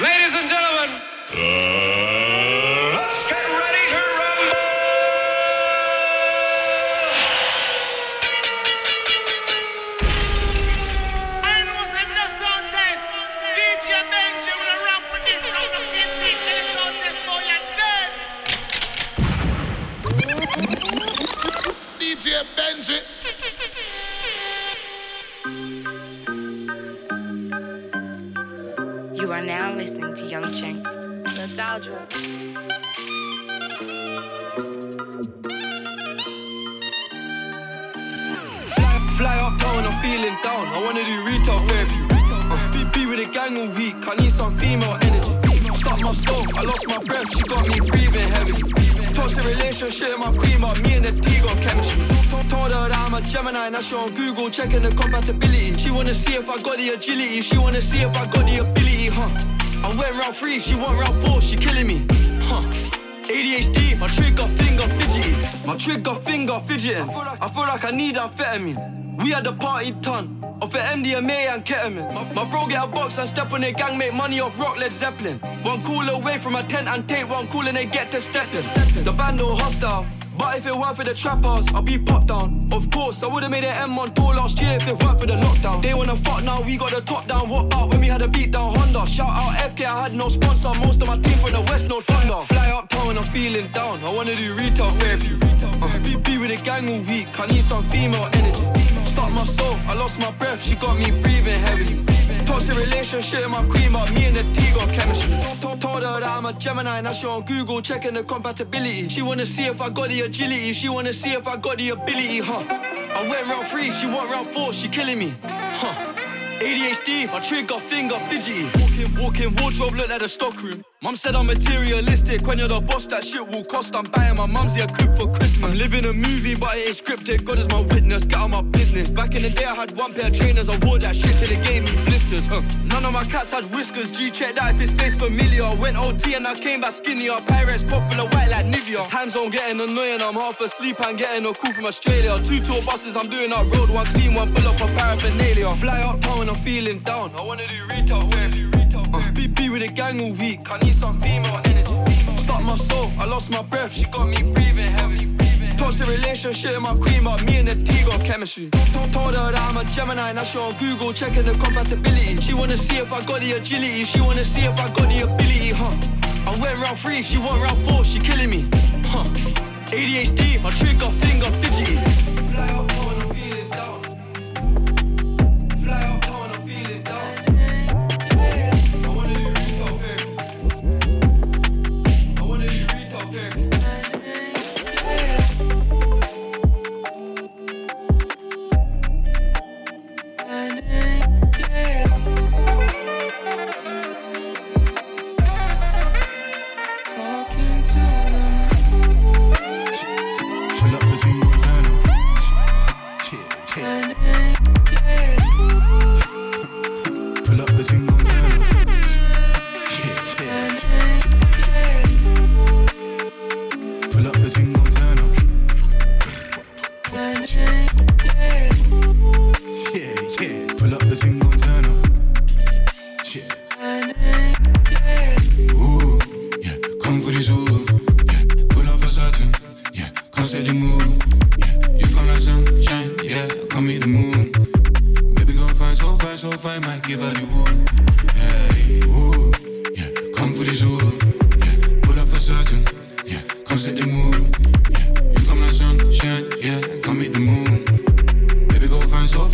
Ladies and gentlemen, let's get ready to rumble. I know say no sound. DJ Benji will rap this from 15 minute sound test boy you're dead. DJ Benji. Young Chinks. Nostalgia. Fly, fly uptown, I'm feeling down. I wanna do retail therapy. Uh, be, be with the gang all week. I need some female energy. Suck my soul, I lost my breath. She got me breathing heavily. Toxic relationship, my queen, but me and the T got chemistry. Told- Told her that I'm a Gemini, now she on Google checking the compatibility. She wanna see if I got the agility. She wanna see if I got the ability, huh? I went round three, she want round four, she killing me, huh? ADHD, my trigger finger fidgety. My trigger finger fidgeting. I feel like I need amphetamine. We had the party ton of the MDMA and ketamine. My, my bro get a box and step on their gang, make money off rock Led Zeppelin. One call away from a tent and take one call and they get to stepping. The band all hostile. But if it weren't for the trappers, I'd be popped down. Of course, I would've made an M1 tour last year if it weren't for the lockdown. They wanna fuck now, we got the top down. What about when we had a beat down Honda? Shout out FK, I had no sponsor. Most of my team from the West, no thunder. Fly uptown when I'm feeling down. I wanna do retail therapy. Uh, be, be with the gang all week. I need some female energy. Suck my soul, I lost my breath. She got me breathing heavily. Toxic relationship, my queen, but me and the T got chemistry. Told, her that I'm a Gemini, now she on Google checking the compatibility. She wanna see if I got the agility, she wanna see if I got the ability, huh? I went round three, she want round four, she killing me, huh? ADHD, my trigger finger fidgety. Walking, walking wardrobe look like a stockroom. Mum said I'm materialistic. When you're the boss, that shit will cost. I'm buying my mum's a crib for Christmas. I'm living a movie, but it ain't scripted. God is my witness. Get out my business. Back in the day, I had one pair of trainers. I wore that shit till it gave me blisters. Huh. None of my cats had whiskers. G check that if it stays familiar. Went OT and I came back skinnier. Pirates popular white like Nivea. Time zone getting annoying. I'm half asleep and getting a call from Australia. Two tour buses, I'm doing up road. One clean, one full up of paraphernalia. Fly uptown oh, when I'm feeling down. I wanna do retail wear. Uh, be with the gang all week. I need some female energy. Suck my soul, I lost my breath. She got me breathing heavily. Toxic relationship, my queen, but me and the T got chemistry. Told, told her that I'm a Gemini, now she on Google checking the compatibility. She wanna see if I got the agility. She wanna see if I got the ability, huh? I went round three, she went round four, she killing me, huh? ADHD, my trigger finger fidgety.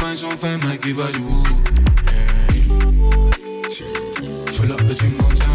Fine, so fine, so fine. Might give her the wood. Hey. Pull up the team Montana.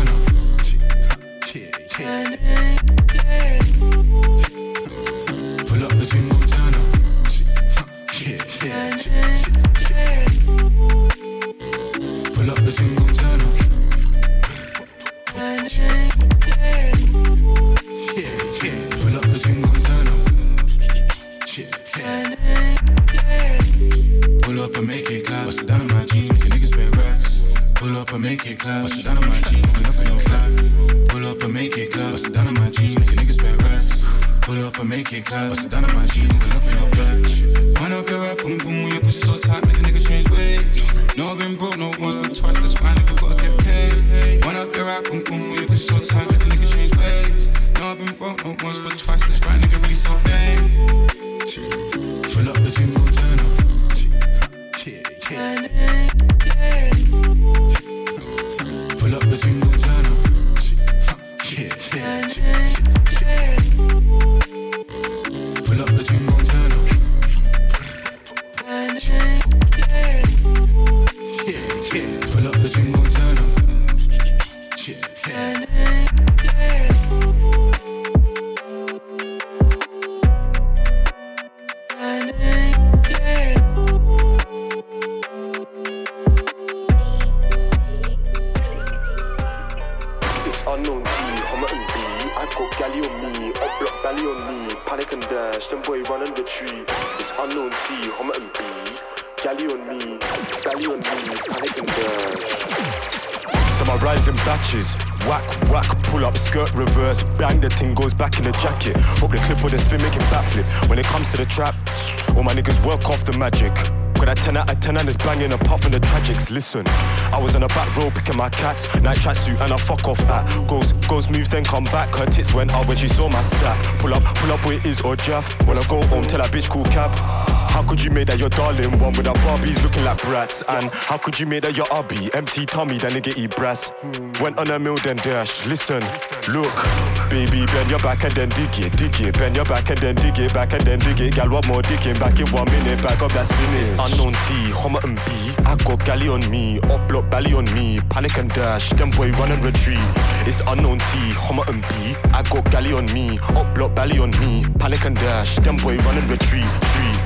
Listen, I was on the back row picking my cats, night tracksuit and I fuck off at. Goes, goes, move, then come back. Her tits went up when she saw my stack. Pull up, pull up where it is or Jaff. When I go home, tell that bitch cool cab. How could you make that your darling one with our Barbies looking like brats? And how could you make that your hubby? Empty tummy, that nigga eat brass. Went on a mill, then dash. Listen, look, baby, bend your back and then dig it, dig it. Bend your back and then dig it, back and then dig it. Gal, what more digging? Back in one minute, back up that spinach. Unknown T, Homerton B. I got galley on me, up block belly on me. Panic and dash, them boy run and retreat. It's unknown T, Homerton B. I got galley on me, up block belly on me. Panic and dash, them boy run and retreat.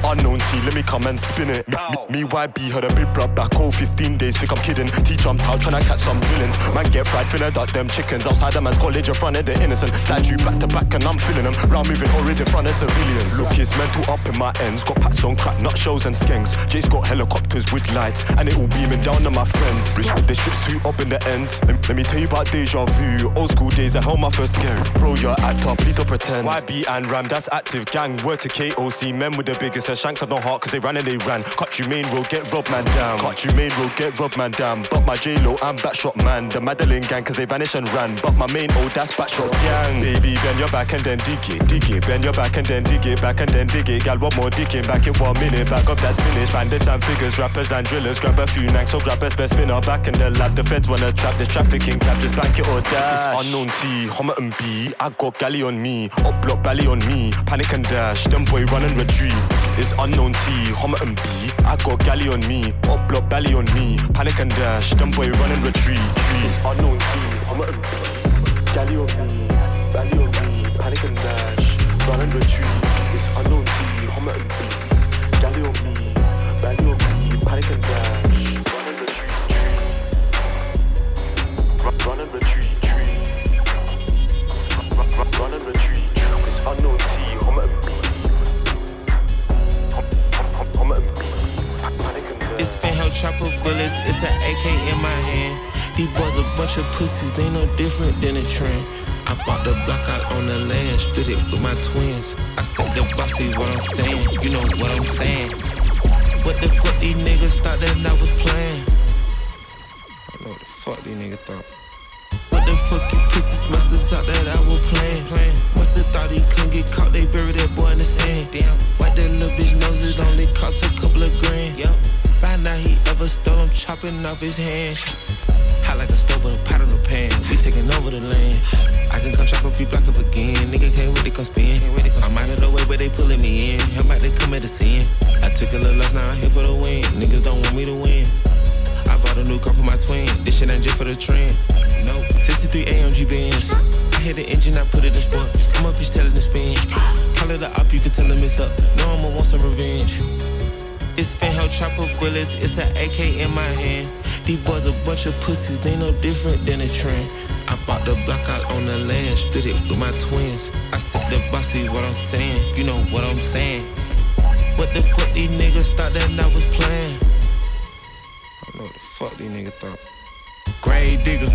Unknown T, let me come and spin it. Me, me, YB heard a big blood back home 15 days, think I'm kidding. T jumped out tryna catch some drillings. Man get fried, finna duck them chickens. Outside the man's college in front of the innocent. Slide you back to back and I'm feeling them. Round moving horrid in front of civilians. Look, it's mental up in my ends. Got packs on crack, nut shells and skanks. Jace got helicopters with lights, and it all beaming down on my friends. The ship's too up in the ends. Let, let me tell you about deja vu. Old school days, I held my first scare. Bro, you're actor, please don't pretend. YB and Ram, that's active gang. Word to KOC, men with the biggest Shanks have no heart, cause they ran and they ran. Cut you main road, get robbed man down. Cut you main road, get robbed man down. But my J-Lo, I'm backshot man. The Madeline gang, cause they vanished and ran. But my main old, oh, that's backshot gang. Baby, bend your back and then dig it, dig it. Bend your back and then dig it, back and then dig it. Gal, one more digging, back in one minute. Back up that spinach. Bandits and figures, rappers and drillers. Grab a few knacks, so grab a spare spinner. Back in the lab, the feds wanna trap the trafficking cap. Just bank it or dash. It's unknown T, Homerton B. I got galley on me, up block belly on me. Panic and dash, them boy run and retreat. It's unknown T, Homerton B. I got galley on me, up block belly on me. Panic and dash, them boy run and retreat. It's unknown T, Homerton B. Galley on me, belly on me, panic and dash, run and retreat. It's unknown T, Homerton B. Galley on me, belly on me, panic and dash, run and retreat. Run, run retreat. Run, run and retreat. It's unknown T, chopper bullets, it's an AK in my hand. These boys a bunch of pussies, they no different than a trend. I bought the block out on the land, split it with my twins. I said the bossy what I'm saying, you know what I'm saying. What the fuck these niggas thought that I was playing? I know what the fuck these niggas thought. What the fuck you pussies must have thought that I was playing, playing. Must have thought he couldn't get caught, they buried that boy in the sand. Damn, why that little bitch nose it only cost a couple of grand. Yep. Find out he ever stole, I'm chopping off his hand. Hot like a stove with a pot on the pan. We taking over the land. I can come chop a few block up again. Nigga can't wait come spin. I'm out of the way, but they pulling me in. I'm about to commit a sin. I took a little loss, now I'm here for the win. Niggas don't want me to win. I bought a new car for my twin. This shit ain't just for the trend. No, 63 AMG Benz. I hit the engine, I put it in sport. I'm up, fish telling the spin. Call it a op, you can tell him it's up. No, I'ma want some revenge. It's fanheld chopper bullets, it's an AK in my hand. These boys a bunch of pussies, they no different than a trend. I bought the block out on the land, split it with my twins. I said the bossy what I'm saying, you know what I'm saying. What the fuck these niggas thought that I was playing? I know what the fuck these niggas thought. Grave digger,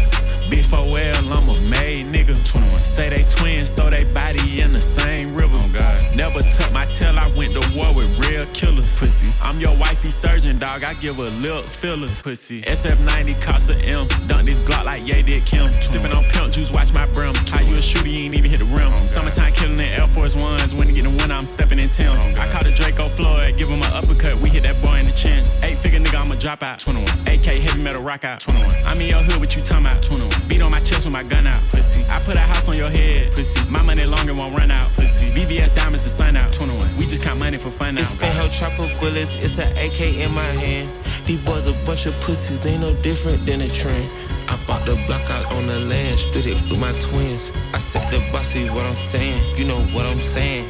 big 4L, I'm a made nigga. 21. Say they twins, throw they body in the same river. Oh God. Never tuck my tail, I went to war with real killers. Pussy. I'm your wifey surgeon, dog. I give a lip fillers. Pussy. SF90 cost a M. Dunk this Glock like yeah did Kim. Sipping on pimp juice, watch my brim. How you a shooter, you ain't even hit the rim. Oh, Summertime killing the Air Force Ones. When to get the winter, I'm stepping in Tim's. Oh, I caught a Draco Floyd, give him an uppercut. We hit that boy in the chin. Eight figure nigga, I'ma drop out. 21. AK heavy metal rock out. 21. I'm in your hood, what you talking about? 21. Beat on my chest with my gun out. Pussy. I put a house on your head. Pussy. My money longer won't run out. Pussy. VVS diamonds the sun out. 21. We just count money for fun now. It's been hell chopper bullets, it's an AK in my hand. These boys a bunch of pussies, they no different than a trend. I bought the block out on the land, split it with my twins. I said the bossy what I'm saying, you know what I'm saying.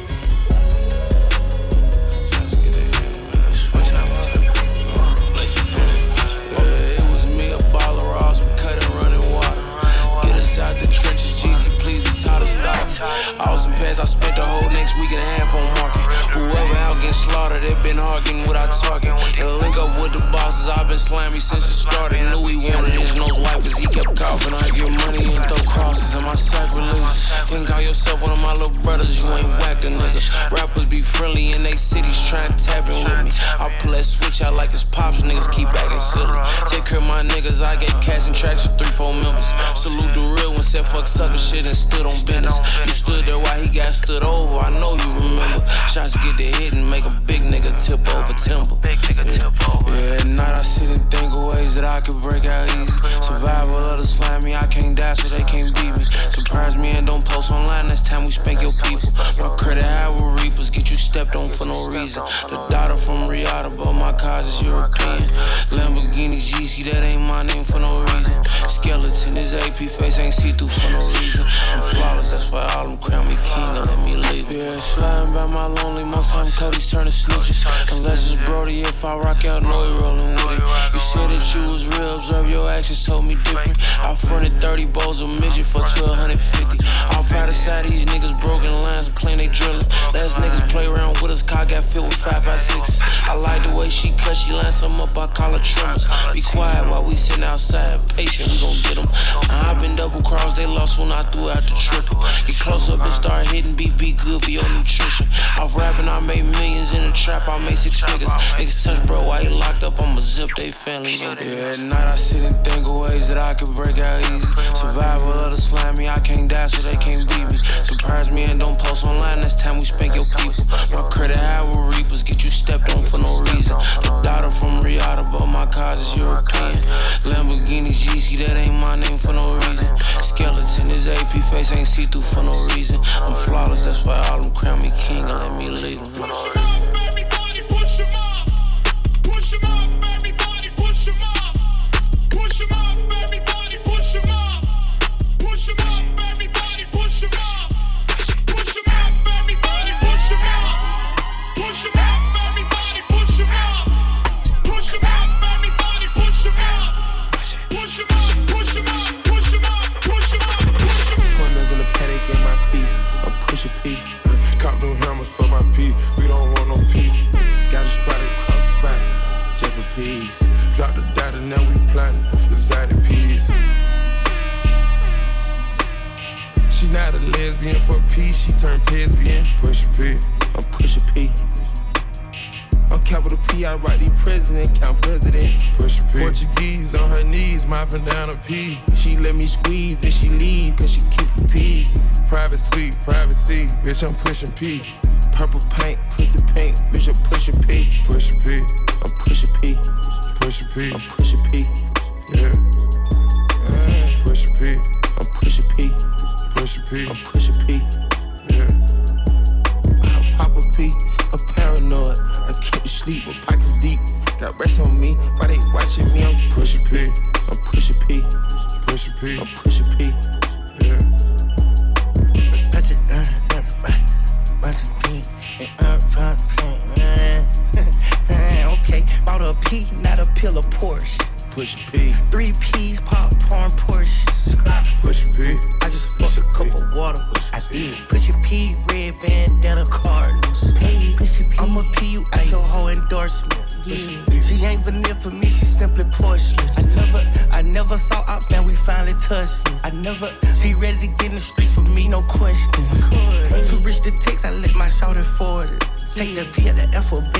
Awesome I spent the whole next week and a half on market. Whoever out getting slaughtered, it been hard getting without talking. And link up with the bosses, I've been slamming since it started. Knew he wanted his nose wipers, he kept coughing. I give money and throw crosses, am I sacrilegious? Can't call yourself one of my little brothers, you ain't whacked a nigga. Rappers be friendly in they cities, trying to tap in with me. I pull that switch out like it's pops, niggas keep acting silly. Take care of my niggas, I get cash and tracks with three, four members. Salute the real one, said fuck sucker shit and stood on business. You stood there while he got stood over, I know you remember. Shots get the hit and make a big nigga tip over timber. Yeah, at night I sit and think of ways that I could break out easy. Survival of the slimy, I can't die so they can't beat me. Surprise me and don't post online next time we spank your people. My credit high with reapers, get you stepped on for no reason. The daughter from Riyadh, but my cars is European. Lamborghini GC, that ain't my name for no reason. Skeleton, this AP face ain't see through for no reason. I'm flawless, that's why all them crown me king and let me leave. Yeah, sliding by my lonely, most time Cody's turning snitches. Unless it's Brody, if I rock out, know he rolling with it. You said that you was real, observe your actions told me different. I fronted 30 bowls of midget for 1250. All proud side these niggas broken lines and claim they drilling. Last niggas play around with us, car got filled with 5 by 6 I like the way she cut, she lines some up, I call her tremors. Be quiet while we sitting outside, patient, we gon' get them. I've been double crossed, they lost when I threw out the triple. Get close up and start hitting beef, be good for your nutrition. Off rapping, I made millions in the trap, I made six figures. Niggas touch, bro, why you locked up? I'ma zip they family. Yeah, at night I sit and think of ways that I could break out easy. Survival of the slimy, I can't die so they can't beat me. Surprise me and don't post online next time we spank your people. My I'm we finally touched. I never, she ready to get in the streets with me, no question. Too rich to text, I let my shoulder forward. Take the P at the nigga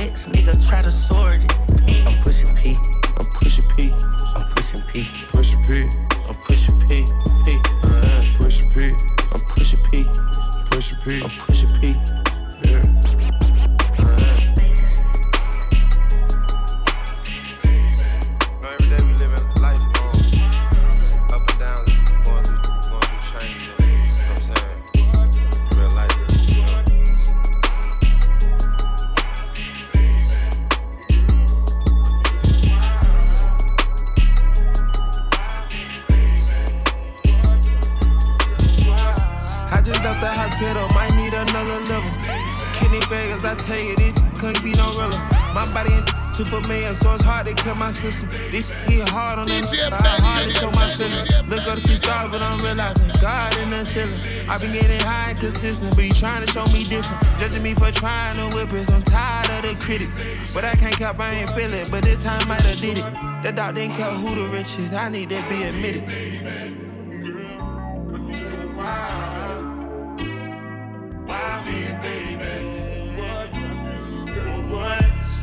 The dog didn't care who the rich is, I need to be admitted.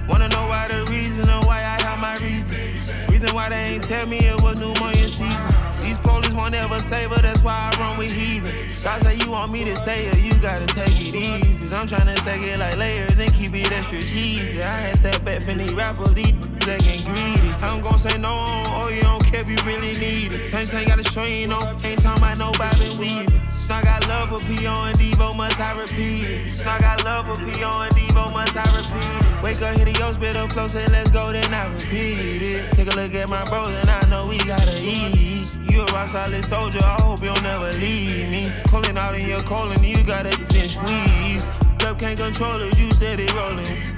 Wanna know why the reason or why I have my reasons. Reason why they ain't tell me it was pneumonia season. These police won't ever save her, that's why I run with heathens. God say you want me to say it, you gotta take it easy. I'm tryna stack it like layers and keep it extra cheesy. I had step back from these rappers, these acting greedy. I'm gon' say no, oh you don't care if you really need it. Same thing gotta show you, no, ain't talking about no bobbing weaving. I got love for P.O. and Devo, must I repeat it? I got love for P.O. and Devo, must I repeat it? Wake up, hit the yo, spit up, flow, say let's go, then I repeat it. Take a look at my bros, and I know we gotta eat. You a rock solid soldier, I hope you'll never leave me. Calling out in your colon, you gotta then squeeze. Love can't control it, you said it rolling.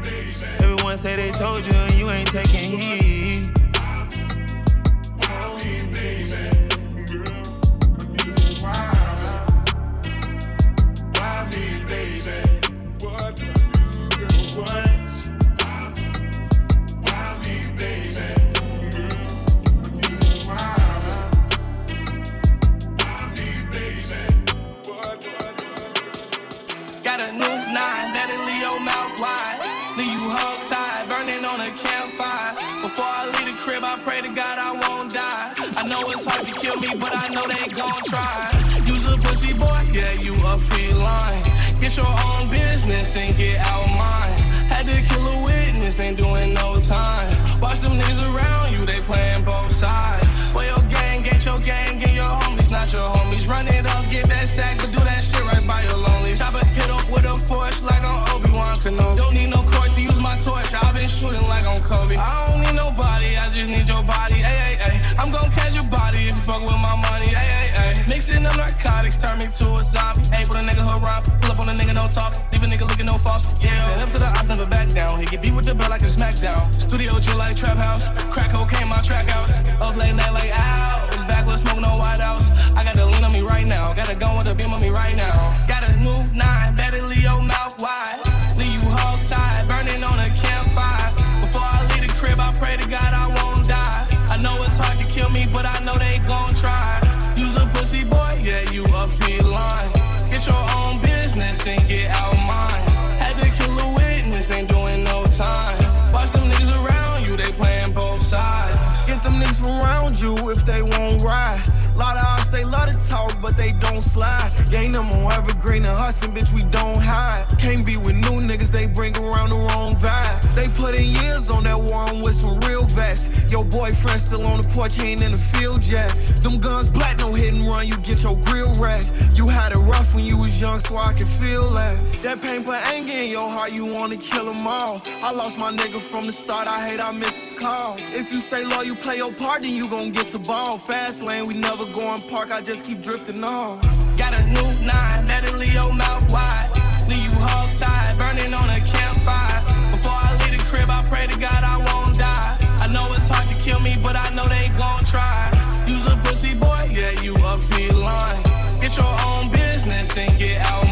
Everyone say they told you, and you ain't taking heed. Oh, baby. Why me, baby? What? God I won't die. I know it's hard to kill me, but I know they gon' try. Use a pussy boy, yeah, you a feline. Get your own business and get out mine. Had to kill a witness, ain't doing no time. Watch them niggas around you, they playing both sides. Well, your gang, get your gang, get your homies, not your homies. Run it up, get that sack, but do that shit right by your lonely. Chopper hit up with a force like I'm Obi-Wan Kenobi. Don't need no court to use my torch, I've been shooting like I'm Kobe. Just need your body, ay, ay, ay. I'm gon' catch your body if you fuck with my money, ay, ay, ay. Mixing up narcotics, turn me to a zombie. Ain't put a nigga rhyme, pull up on a nigga, no talk. Leave a nigga looking no false, yeah. Up to the op, never back down. He get beat with the bell like a smackdown. Studio chill like trap house. Crack cocaine, my track outs. Up late night like hours. Backward smoke, no white house. I got the lean on me right now. Got a gun with a beam on me right now. Got a new nine, better leave oh, your mouth wide. If they won't ride. Lot of they love to talk, but they don't slide. Gang them on evergreen and hustling, bitch, we don't hide. Can't be with new niggas, they bring around the wrong vibe. They put in years on that one with some real vets. Your boyfriend still on the porch, he ain't in the field yet. Them guns black, no hit and run, you get your grill wrecked. You had it rough when you was young, so I can feel that. That pain put anger in your heart, you wanna kill them all. I lost my nigga from the start, I hate I miss his call. If you stay low, you play your part, then you gon' get to ball. Fast lane, we never go in park, I just keep drifting on. Got a new nine, it leave your mouth wide. Leave you hog tied, burning on a campfire. Before I leave the crib, I pray to God I won't die. I know it's hard to kill me, but I know they gon' try. Use a pussy boy, yeah, you a feline. Get your own business and get out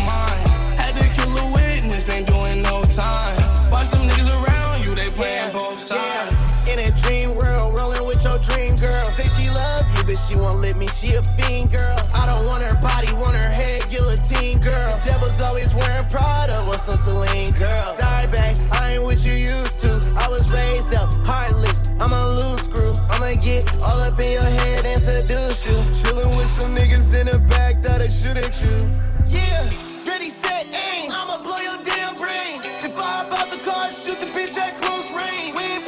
she won't let me. She a fiend girl. I don't want her body, want her head, guillotine girl. Devil's always wearing Prada, want some Celine girl. Sorry, babe, I ain't what you used to. I was raised up, heartless. I'm a loose screw. I'ma get all up in your head and seduce you. Chillin' with some niggas in the back that'll shoot at you. Yeah, ready, set, aim. I'ma blow your damn brain. If I hop out the car, shoot the bitch at close range. We ain't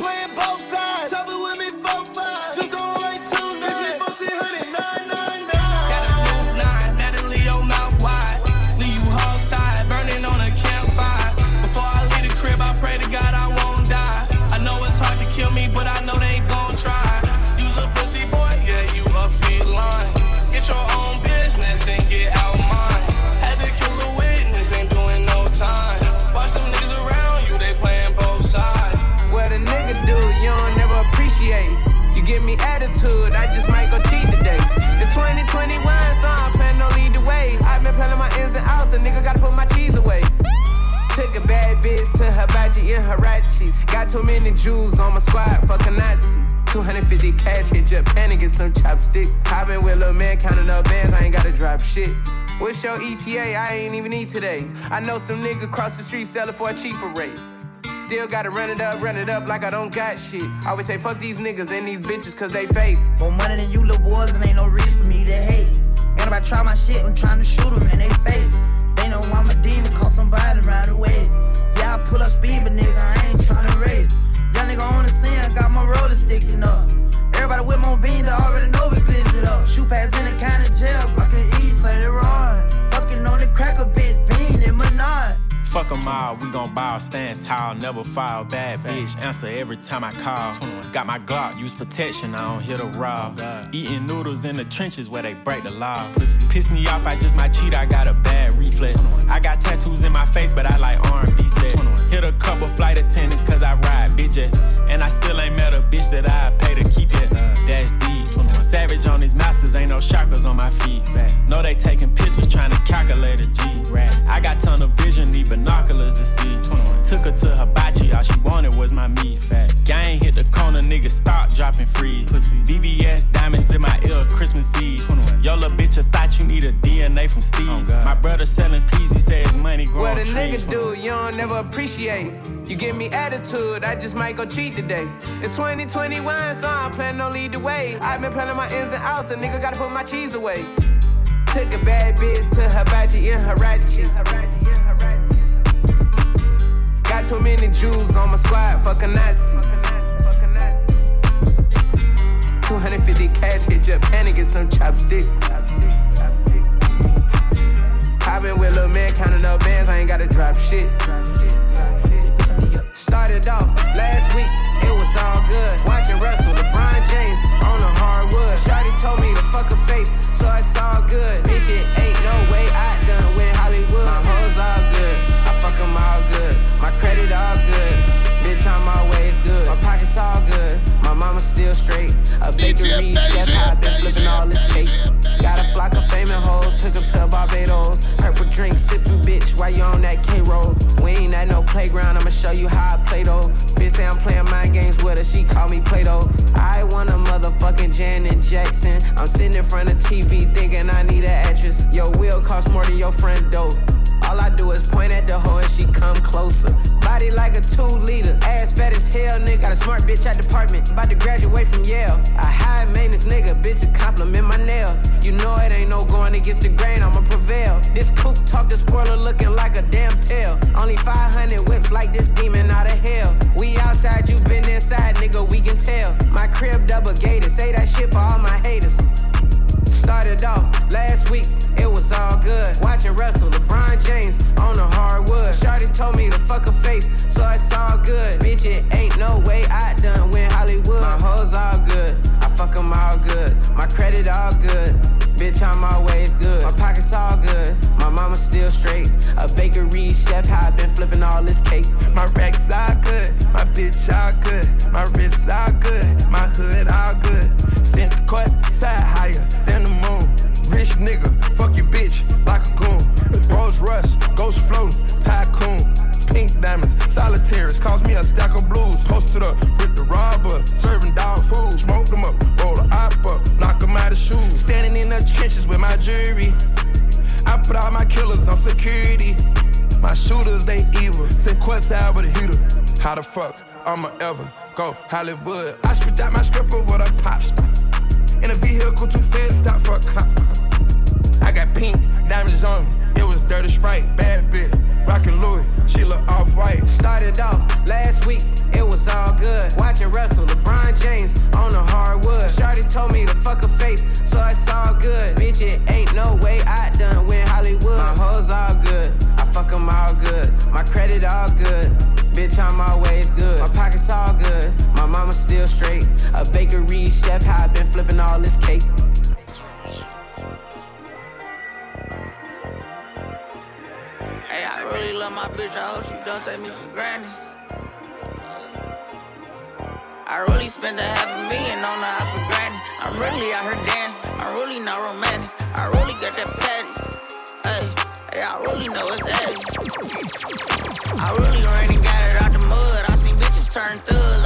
Hibachi and Harachis. Got too many Jews on my squad, fuck a Nazi. 250 cash, hit Japan and get some chopsticks. Hopping with little man, counting up bands, I ain't gotta drop shit. What's your ETA? I ain't even eat today. I know some nigga cross the street selling for a cheaper rate. Still gotta run it up, run it up like I don't got shit. I always say fuck these niggas and these bitches cause they fake. More money than you little boys and ain't no reason for me to hate. And if I try my shit, I'm trying to shoot them in they face. They know I'm a demon, call somebody around the way. Yeah, I pull up speed, but nigga, I ain't trying to race. Young nigga on the scene, I got my roller sticking up. Everybody with my beans, I already know we glitz it up. Shoot pass in the kind of jail, Fuck 'em all, we gon' ball, stand tall, never fall. Bad bitch, answer every time I call. Got my Glock, use protection, I don't hit a raw. Eating noodles in the trenches where they break the law. Piss me off, I just might cheat, I got a bad reflex. I got tattoos in my face, but I like R&B set. Hit a couple flight attendants cause I ride bitch. And I still ain't met a bitch that I pay to keep it. That's deep. Savage on these masters, ain't no shackles on my feet. No, they taking pictures, trying to calculate a G. I got ton of vision, need binoculars to see. Took her to Hibachi, all she wanted was my meat. Gang hit the corner, nigga stop dropping free. VVS diamonds in my ear, Christmas Eve. Yo, little bitch, I thought you need a DNA from Steve. Oh, my brother selling peas, he say his money growing What a nigga do, you don't never appreciate. You give me attitude, I just might go cheat today. It's 2021, so I'm planning on lead the way. I've been planning my ins and outs, a nigga gotta put my cheese away. Took a bad bitch to Hibachi and Harachis. Got too many Jews on my squad, fuck a Nazi. 250 cash, hit Japan and get some chopsticks. Hopping with little man, counting up bands, I ain't gotta drop shit. Started off last week, it was all good. Watching Russell, LeBron James while you on that K roll. We ain't at no playground, I'ma show you how I play though. Bitch say I'm playing mind games with her, she call me Play. I want a motherfucking Janet Jackson. I'm sitting in front of TV thinking I need an actress. Your wheel cost more than your friend dough. All I do is point at the hoe and she come closer. Body like a two liter, ass fat as hell, nigga. Got a smart bitch at department, about to graduate from Yale. A high maintenance nigga, bitch, a compliment my nails. You know it ain't no going against the grain, I'ma prevail. This coupe talk the spoiler looking like a damn tail. Only 500 whips like this demon out of hell. We outside, you been inside, nigga, we can tell. My crib double gated, say that shit for all my haters. Started off last week, it was all good. Watching Russell, LeBron James on the hardwood. Shawty told me to fuck her face, so it's all good. Bitch, it ain't no way I done win Hollywood. My hoes all good, I fuck them all good. My credit all good. Bitch, I'm always good. My pockets all good. My mama still straight. A bakery chef, how I been flipping all this cake. My racks all good, my bitch all good, my wrist all good, my hood all good. Sent the court, side higher than the moon. Rich nigga, fuck your bitch like a goon. Rolls Royce, Ghost Floating, Tycoon. Pink diamonds, solitaires, cost me a stack of blues. Posted up with the robber, serving dog food. Smoke them up, roll the op up, knock them out of shoes. Standing in the trenches with my jury. I put all my killers on security. My shooters, they evil. Send quest out with a heater. How the fuck I'ma ever go Hollywood? I spit out my stripper with a pop star. In a vehicle too fast, stop for a cop. I got pink diamonds on me. It was dirty sprite, bad bitch. Rockin' Louis, she look off white. Started off last week, it was all good. Watching Russell, LeBron James on the hardwood. Shawty told me to fuck her face, so it's all good. Bitch, it ain't no way I done win Hollywood. My hoes all good, I fuck them all good. My credit all good. Bitch, I'm always good. My pockets all good. My mama still straight. A bakery chef, how I been flipping all this cake. Hey, I really love my bitch. I hope she don't take me for granted. I really spent a half a million on her out for granted. I'm really out here dancing. I'm really not romantic. I really got that patty. Yeah, I really know it's that. I really ran and got it out the mud. I seen bitches turn thugs.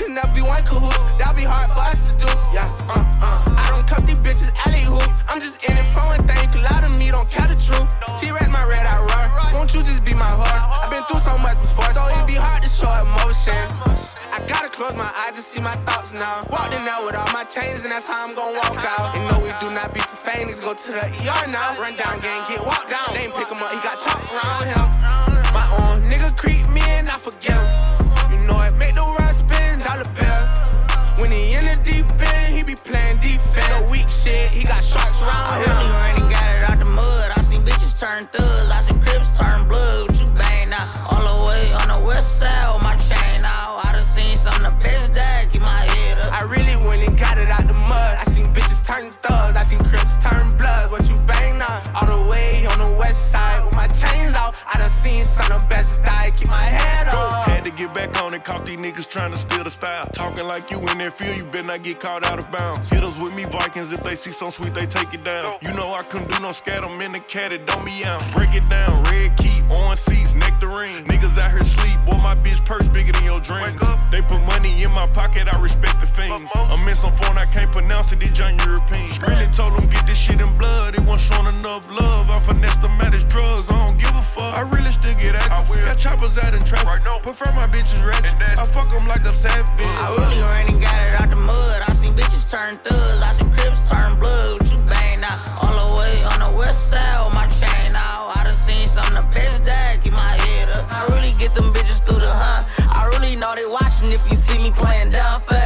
can never be one cahoot. That'll be hard for us to do. Yeah, uh, uh. I don't cut these bitches alley hoop. I'm just in it for one thing. A lot of me don't care the truth. T-Rex my red eye run. Won't you just be my heart? I've been through so much before, so it be hard to show emotion. I gotta close my eyes to see my thoughts now. Walking out with all my chains, and that's how I'm gonna walk out. And no, we do not be for fame. Go to the ER now. Run down, gang, get walked down. They ain't pick him up, he got chopped around him. My own nigga creep me and I forgive him. Be playing defense. No weak shit, he got sharks around I him. really ran and got it out the mud. I seen bitches turn thugs, I seen crips turn blood. What you bang now? All the way on the west side with my chain out. I done seen some of the best that keep my head up. I really went and got it out the mud. I seen bitches turn thugs, I seen crips turn blood. What you bang now? All the way on the west side with my chains out. I done seen some of the best die. Keep my head up. Had to get back on it, caught these niggas trying to steal the style. Talking like you in that field, you better not get caught out of bounds. Hit us with me, Vikings, if they see some sweet, they take it down. You know I couldn't do no scat, I'm in the cat, it don't be out. Break it down, red key, on seats, nectarine. Niggas out here sleep, boy, my bitch purse bigger than your dream. They put money in my pocket, I respect the fiends. I'm in some phone, I can't pronounce it, it's John European. Really told them get this shit in blood, it wasn't showing enough love. I finessed them at his drugs, I don't give a fuck. I really still get active. Got choppers out in traffic. Prefer my bitches ratchet. I fuck them like a savage. I really ran and got it out the mud. I seen bitches turn thugs, I seen crips turn blood. What you bang now? All the way on the west side with my chain out. I done seen some the best that keep my head up. I really get them bitches through the hunt. I really know they watching if you see me playing down forever.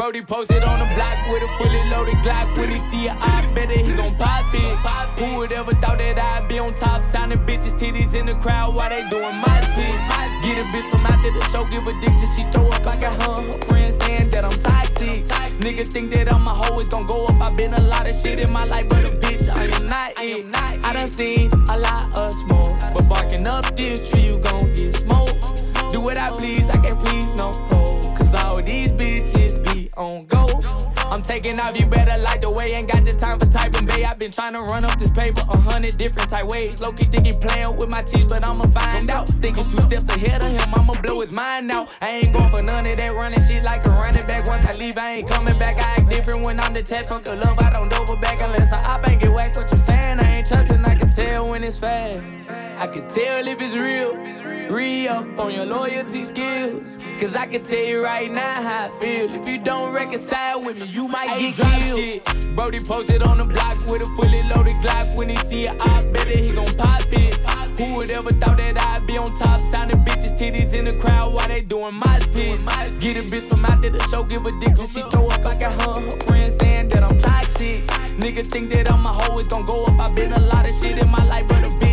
Brody posted on the block with a fully loaded Glock. When he see a I bet it he gon' pop it. Who would ever thought that I'd be on top? Signing bitches, titties in the crowd while they doing my spit. Get a bitch from after the show, give a dick till she throw up like a her. Her friends saying that I'm toxic. Nigga think that I'm a hoe, it's gon' go up. i been a lot of shit in my life, but a bitch, I am not it. I done seen a lot of smoke. But barking up this tree, you gon' get smoked. Do what I please, I can't please no hoe. Cause all these on go. I'm taking off, you better like the way. Ain't got the time for typing, babe. i been trying to run up this paper a hundred different type ways. Low key thinking playing with my cheese, but I'ma find out. Thinking two steps ahead of him, I'ma blow his mind out. I ain't going for none of that running shit like a running back. Once I leave, I ain't coming back. I act different when I'm detached from the love. I don't double back unless I up and get whacked. What you saying? I ain't trusting, I can tell when it's fast. I can tell if it's real. Re up on your loyalty skills. Cause I can tell you right now how I feel. If you don't reconcile with me, you might get killed. Shit. Brody posted on the block with a fully loaded Glock. When he see it, I bet it he gon' pop it. Who would ever thought that I'd be on top? Signing bitches, titties in the crowd while they doing my spits. Get a bitch from after the show, give a dick till she throw up like a her. Her friends saying that I'm toxic. Nigga think that I'm a hoe, it's gon' go up. i been a lot of shit in my life, but a bitch,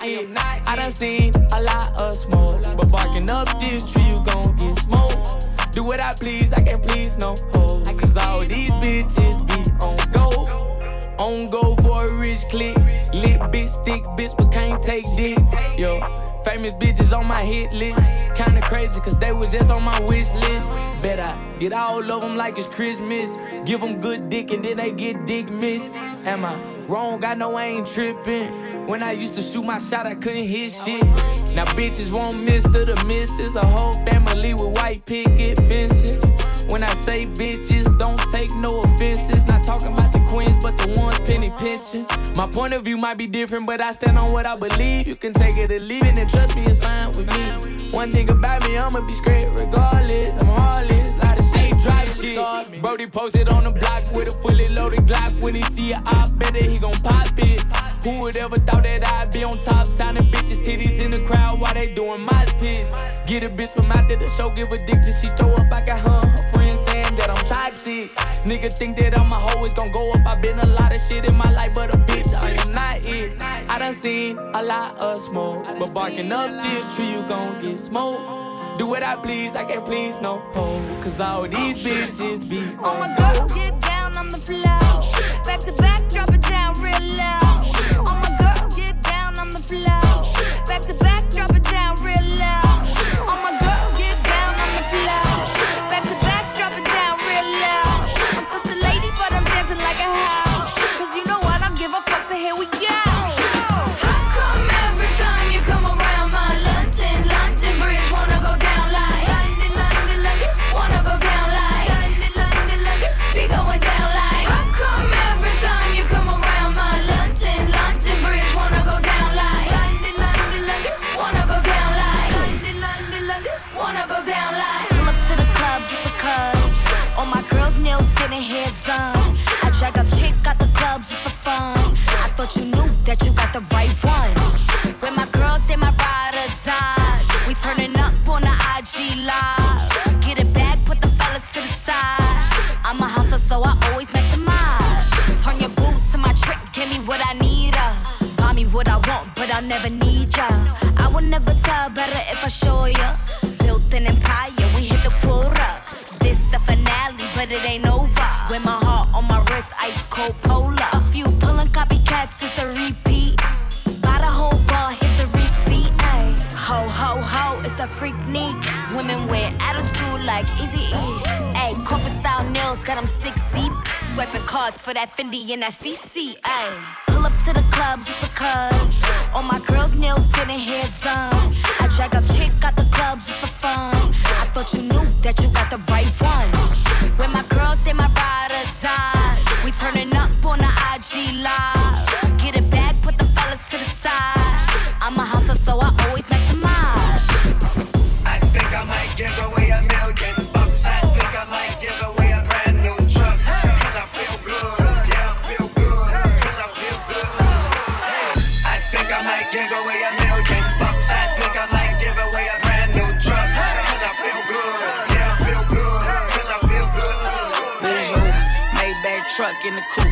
I am not. I done seen a lot of smoke. But barking up this tree, you gon' get smoked. Do what I please, I can't please no hoe. Cause all these bitches be on go. On go for a rich click. Lit bitch, stick bitch, but can't take dick. Yo, famous bitches on my hit list. Kinda crazy, cause they was just on my wish list. Bet I get all of them like it's Christmas. Give them good dick and then they get dick miss. Am I wrong? I know I ain't tripping. When I used to shoot my shot, I couldn't hit shit. Now bitches won't miss to the misses. A whole family with white picket fences. When I say bitches, don't take no offenses. Not talking about the queens, but the ones penny pinching. My point of view might be different, but I stand on what I believe. You can take it or leave it, and trust me, it's fine with me. One thing about me, I'ma be straight regardless. I'm heartless, lot of shit. Brody posted on the block with a fully loaded Glock. When he see I bet it he gon' pop it. Who would ever thought that I'd be on top, signing bitches, titties in the crowd while they doing my spits? Get a bitch from out there the show, give a dick till she throw up. I got her, her friends saying that I'm toxic. Nigga think that I'm a hoe, it's gon' go up. i been a lot of shit in my life, but a bitch, I am not it. I done seen a lot of smoke, but barking up this tree, you gon' get smoked. Do what I please, I can't please no hoe. Cause all these oh, bitches be on my girls get down on the floor. Oh, back to back, drop it down real low. All my girls get down on the floor. Back to back, drop it down real low. Never need ya. I will never tell better if I show ya. Built an empire, we hit the quota. This the finale, but it ain't over. With my heart on my wrist, ice cold polar. A few pulling copycats, it's a repeat. Got a whole bar, here's the receipt. Ay. Ho, ho, ho, it's a freak neat. Women with attitude like Easy E. Ay, corporate style nails, got them six deep. Swiping cards for that Fendi and that CC. Pull up to the club just because. All my girls' nails getting hair done. I drag a chick out the club just for fun. I thought you knew that you got the right one. When my girls, they my ride or die. We turning up on the IG live. Truck in the coupe.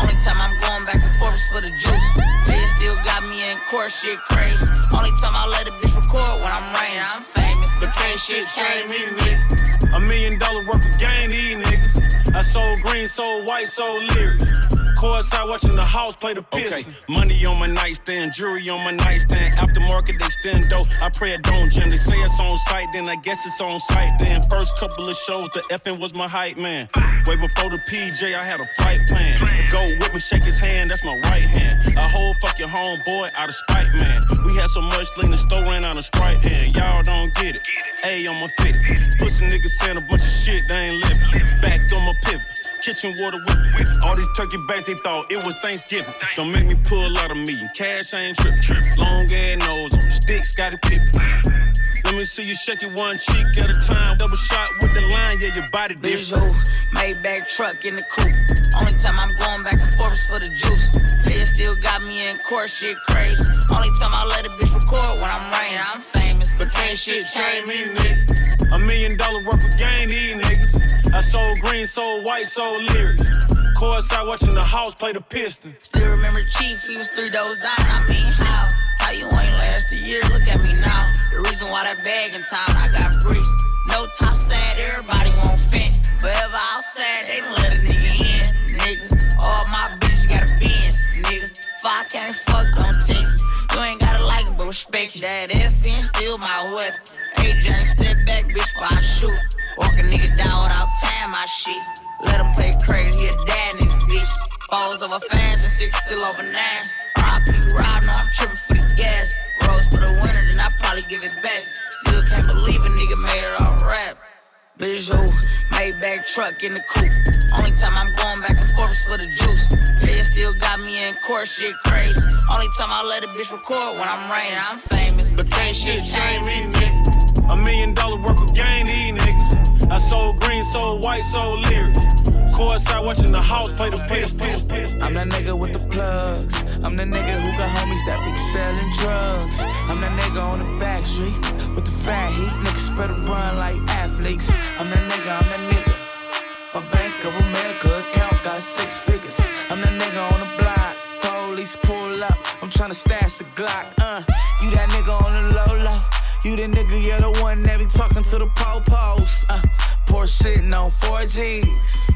Only time I'm going back and forth is for the juice. They still got me in court, shit crazy. Only time I let a bitch record when I'm rain, I'm famous. But can't shit change me, nigga. A million dollar worth of game, these niggas. I sold green, sold white, sold lyrics. Courtside watching the house play the pistol. Okay. Money on my nightstand, jewelry on my nightstand. Aftermarket, they stand dope. I pray it don't jam. They say it's on site, then I guess it's on site. Then first couple of shows, the effing was my hype man. Way before the PJ, I had a flight plan. The go with me, shake his hand, that's my right hand. A whole fucking homeboy out of spite, man. We had so much lean, the store ran out of sprite, and y'all don't get it. A on my fit. Pussy niggas saying a bunch of shit, they ain't living. Back on my pivot. Kitchen water whipping. All these turkey bags, they thought it was Thanksgiving. Don't make me pull out of me. Cash I ain't tripping. Long ass nose on sticks, got it pippin'. Let me see you shake it one cheek at a time. Double shot with the line, yeah, your body Visual, Maybach truck in the coupe. Only time I'm going back and forth is for the juice. They still got me in court, shit crazy. Only time I let a bitch record when I'm rain, I'm famous. But can't shit change me, nigga. A million dollar worth of game, these niggas. I sold green, sold white, sold lyrics. Courtside watching the house play the piston. Still remember Chief, he was three doors down. I mean, how? How you ain't last a year? Look at me now. Reason why that bag in town, I got bricks. No top sad, everybody won't fit. Forever outside, they let a nigga in, nigga. All my bitches got a Benz, nigga. If I can't fuck, don't text me. You ain't gotta like it, but respect it. That FN still my weapon. AJ, step back, bitch, while I shoot. Walk a nigga down without tying my shit. Let him play crazy, he a dad this bitch. Balls over fans and six still over nines. RIP riding, I'm tripping for the gas. Visual, Maybach truck in the coupe. Only time I'm going back and forth is for the juice. They still got me in court, shit crazy. Only time I let a bitch record when I'm rain, I'm famous. But can't shit change me, nigga. A million dollar worth of game, these niggas. I sold green, sold white, sold lyrics. Courtside watching the house play the. I'm that nigga with the plugs. I'm the nigga who got homies that be selling drugs. I'm that nigga on the back street with the fat heat. Niggas better run like athletes. I'm that nigga, I'm that nigga. My Bank of America account got six figures. I'm that nigga on the block. Police pull up. I'm tryna stash the Glock. Uh, you that nigga on the low low. You the nigga, yeah, the one that be talking to the po-pos. Uh, poor sitting on 4Gs.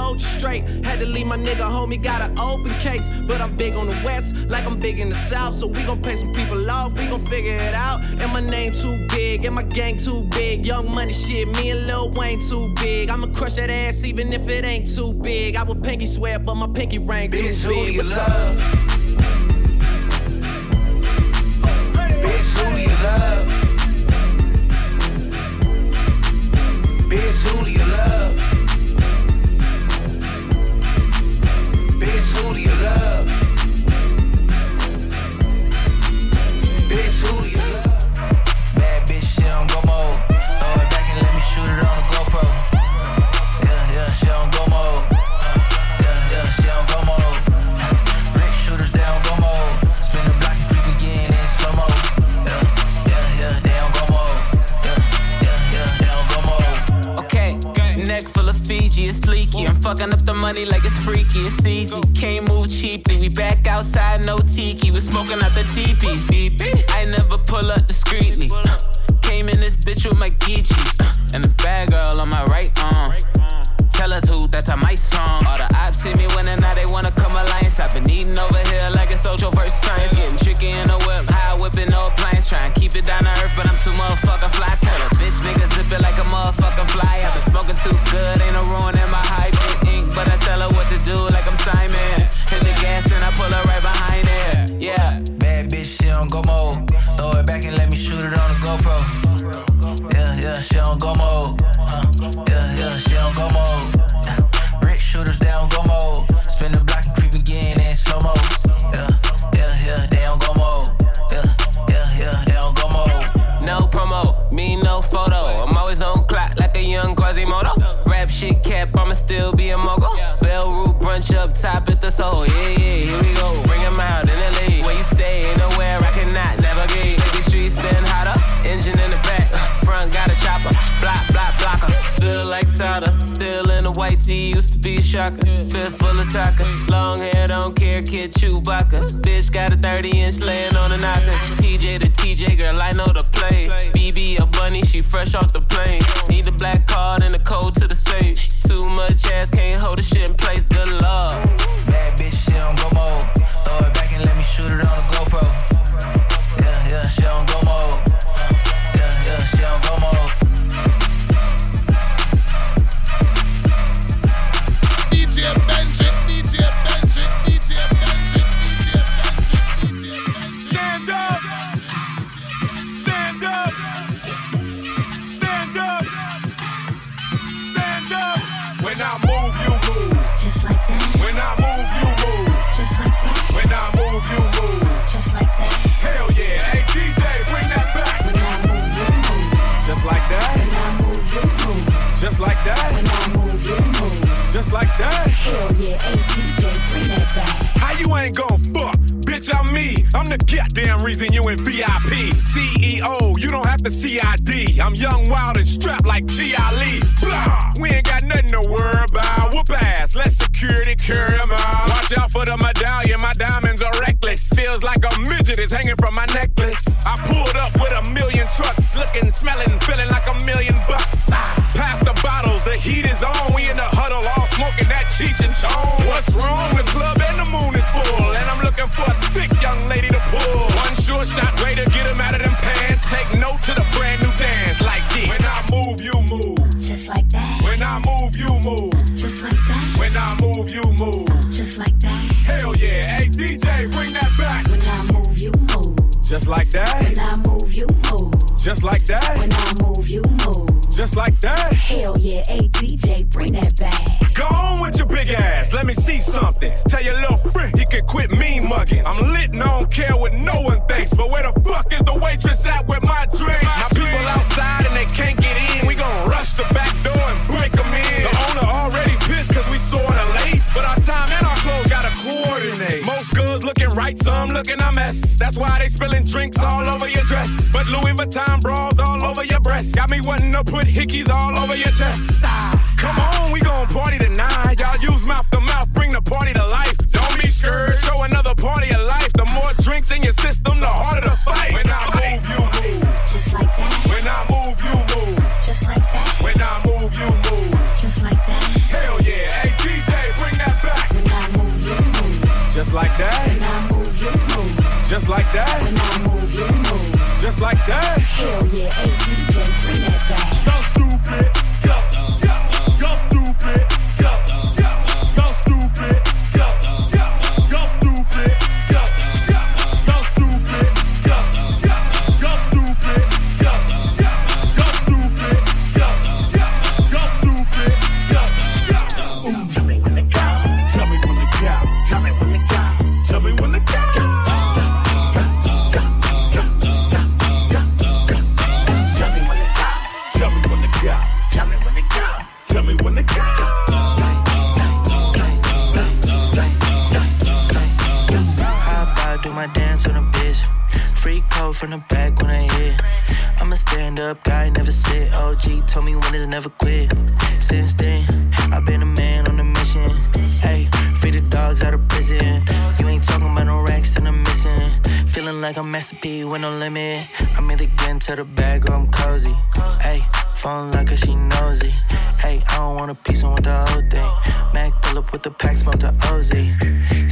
soldiers straight. Had to leave my nigga homie, got an open case. But I'm big on the west, like I'm big in the south. So we gon' pay some people off, we gon' figure it out. And my name too big, and my gang too big. Young money shit, me and Lil Wayne too big. I'ma crush that ass even if it ain't too big. I would pinky swear, but my pinky ring too Bitch, who big. do you love? Smoking out the. Beep, beep. I never pull up Fifth full of taco. Long hair, don't care, kid Chewbacca. Bitch got a 30 inch laying on a knocker. PJ to TJ, girl, I know the play. BB a bunny, she fresh off the plane. Need the black card and the code to the safe. Too much ass, can't hold the shit in place. Good luck. Bad bitch, she don't go mode. Throw it back and let me shoot it on the GoPro. Just like that. Hell yeah, hey DJ, bring that back. How you ain't gon' fuck? Bitch, I'm me. I'm the goddamn reason you in VIP. CEO, you don't have to CID. I'm young, wild, and strapped like G. Ali. Blah! We ain't got nothing to worry about. Whoop ass, let security carry 'em out. Watch out for the medallion, my diamonds are reckless. Feels like a midget is hanging from my necklace. I pulled up with a million trucks, looking, smelling, feeling like a million bucks. Ah, Pass the bottles, the heat is on. That Cheech and Chong. What's wrong? The club and the moon is full, and I'm looking for a thick young lady to pull. One sure shot way to get 'em out of them pants. Take note to the brand new dance like this. When I move, you move. Just like that. When I move, you move. Just like that. When I move, you move. Just like that. Hell yeah. Hey, DJ, bring that back. When I move, you move. Just like that. When I move, you move. Just like that. When I move, you move. Just like that. Hell yeah, hey DJ, bring that back. Go on with your big ass. Let me see something. Tell your little friend he can quit mean mugging. I'm lit and I don't care what no one thinks. But where the fuck is the waitress at with my drink? My people outside and they can't get in. We gon' rush the back door and break them in. The owner already pissed cause we sorta late. But our time and our clothes gotta coordinate. Most girls looking right, some looking a mess. That's why they spilling drinks all over your dress. But Louis Vuitton bras all over your breast. Got me wanting to put hickeys all over your chest. Come on, we Hell yeah, to the bag or I'm cozy. Hey, phone like she nosy. Hey, I don't want a piece, I want the whole thing. Mac pull up with the pack, smoke the OZ.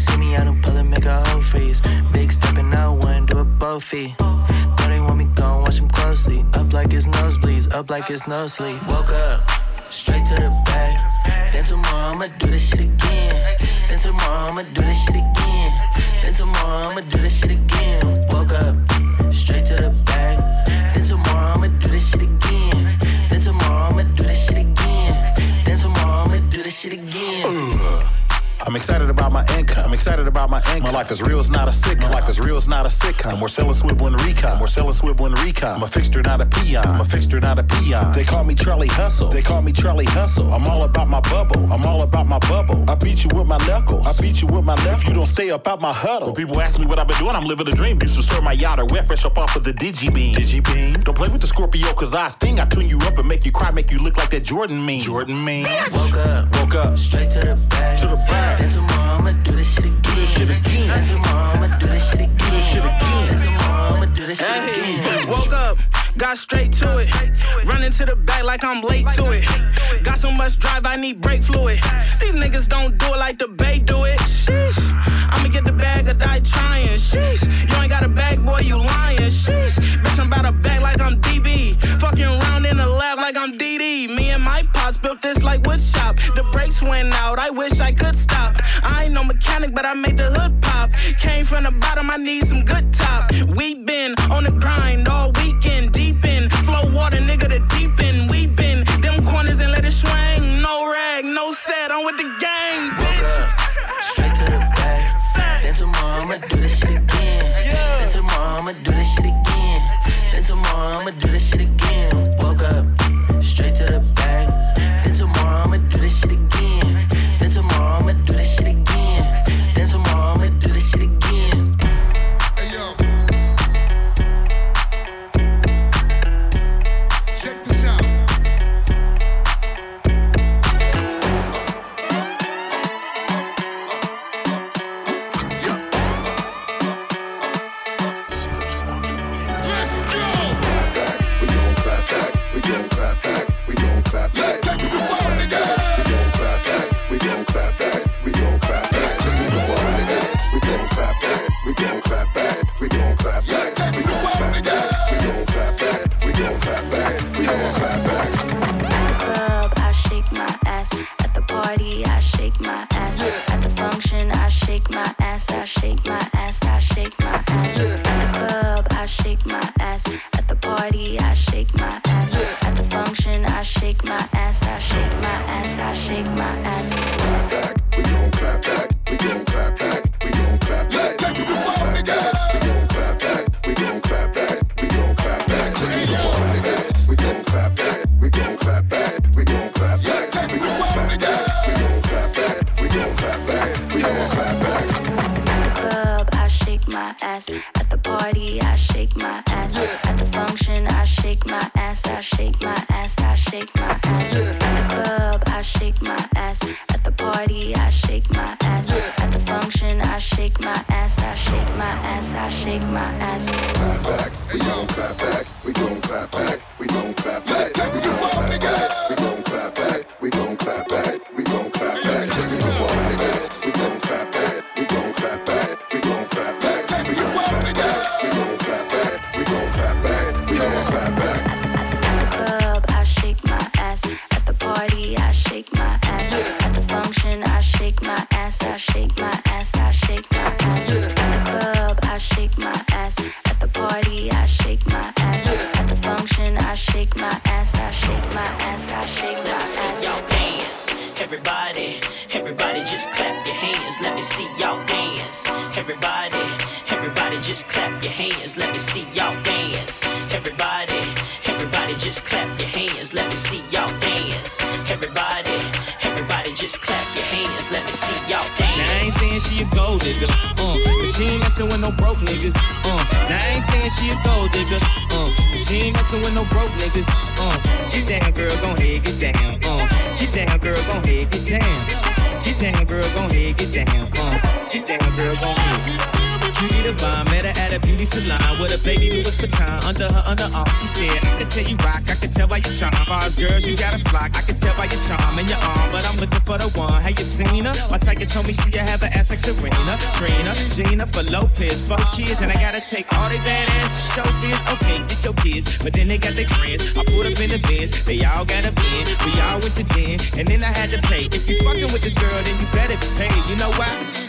See me out and pull it, make a whole freeze. Big stepping out, one, do a both feet. Know they want me gone, watch them closely. Up like it's nosebleeds, up like it's no sleep. Woke up, straight to the bag. Then tomorrow I'ma do this shit again. Then tomorrow I'ma do this shit again. Then tomorrow I'ma do this shit again. Woke up, straight to the. I'm excited about my income. I'm excited about my income. My life is real, it's not a sitcom. My life is real, it's not a sitcom. We're selling swivel and recon. We're selling swivel and recon. I'm a fixture, not a peon. I'm a fixture, not a peon. They call me Charlie Hustle. They call me Charlie Hustle. I'm all about my bubble. I'm all about my bubble. I beat you with my knuckles. I beat you with my knuckles. If you don't stay up out my huddle. When people ask me what I've been doing, I'm living a dream. Used to serve my yacht or wet fresh up off of the digi beam. Digi beam. Don't play with the Scorpio, cause I sting. I tune you up and make you cry, make you look like that Jordan mean. Jordan mean. Woke up, woke up. straight to the bag. To the bag. Then tomorrow I'ma do this shit again. Do this shit again. Then tomorrow I'ma do this shit again. Do this shit again. Then tomorrow I'ma do this shit Hey, again. woke up, got straight to it. Running to the back like I'm late to it. Got so much drive, I need brake fluid. These niggas don't do it like the Bay do it. Sheesh. I'ma get the bag or die trying. Sheesh. You ain't got a bag, boy, you lying. Sheesh. Bitch, I'm about to bag like I'm DB. Fucking around in the lab like I'm DD. Built this like wood shop. The brakes went out, I wish I could stop. I ain't no mechanic, but I made the hood pop. Came from the bottom, I need some good top. We been on the grind all weekend, deep in. Flow water, nigga, the deep end. We been them corners and let it swing. No rag, no set, I'm with the gang, bitch. Straight to the bag. Then tomorrow I'ma do this shit again. Then tomorrow I'ma do this shit again. Then tomorrow I'ma do this shit again. See y'all dance. Everybody, everybody just clap your hands. Let me see y'all dance. Everybody, everybody just clap your hands. Let me see y'all dance. Now I ain't saying she a gold digger, uh, but she ain't messing with no broke niggas, uh. Now I ain't saying she a gold digger, uh, but she ain't messing with no broke niggas, uh. Get down, girl, gon' head, get down, uh. Get down, girl, gon' head, get down. Get down, girl, gon' head, get down, uh. Get down, girl, gon' head. Cutie divine, met her at a beauty salon with a baby Louis Vuitton under her underarm. She said, I can tell you rock, I can tell by your charm. Fars girls, you got a flock, I can tell by your charm and your arm, but I'm looking for the one. Have you seen her? My psychic told me she have an ass like Serena, Trina, Jennifer Lopez, four kids, and I gotta take all they badass to show this. Okay, get your kids, but then they got their friends. I pulled up in the Benz, they all got a bin. We all went to den, and then I had to pay. If you fucking with this girl, then you better be paid. You know why?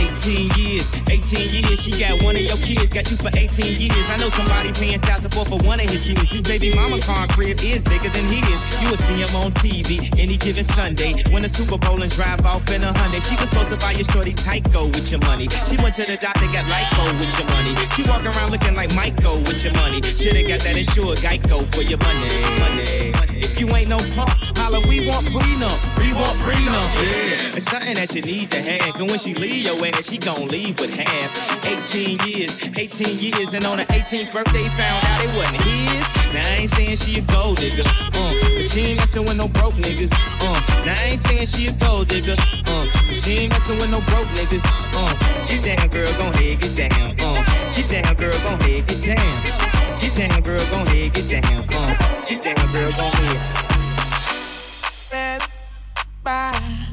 18 years, 18 years, she got one of your kids, got you for 18 years. I know somebody paying child support for one of his kids. His baby mama car crib is bigger than he is. You will see him on TV any given Sunday. Win a Super Bowl and drive off in a Hyundai. She was supposed to buy your shorty Tyco with your money. She went to the doctor, got lipo with your money. She walk around looking like Michael with your money. Shoulda got that insured Geico for your money. money. If you ain't no punk, holla, we want prenup. We want prenup, yeah. It's something that you need to have. And when she leave your ass, she gon' leave with half. 18 years, 18 years, and on her 18th birthday, found out it wasn't his. Now I ain't saying she a gold digger, uh, but she ain't messing with no broke niggas, uh. Now I ain't saying she a gold digger, uh, but she ain't messing with no broke niggas, uh. Get down, girl, gon' head, get down, uh. Get down, girl, gon' head, get down. Get down, girl, gon' head, get down, uh. Get down, girl, gon' head. Bye,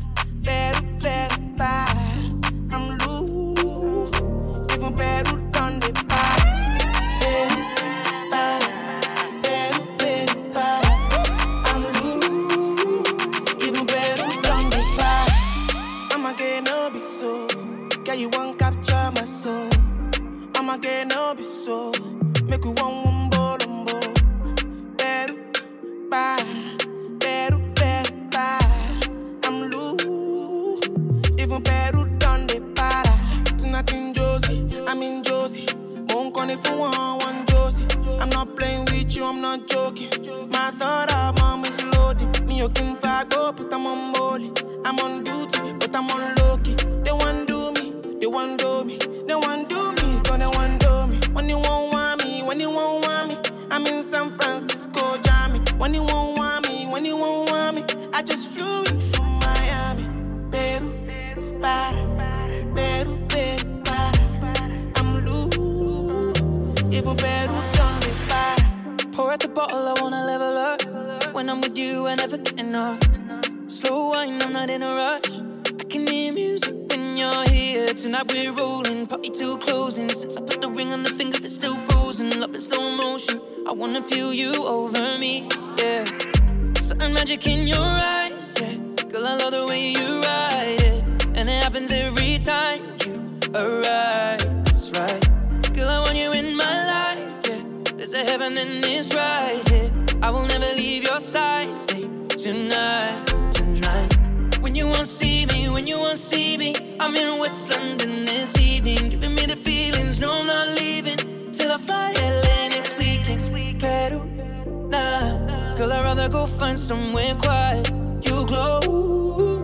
I'd go find somewhere quiet. You glow,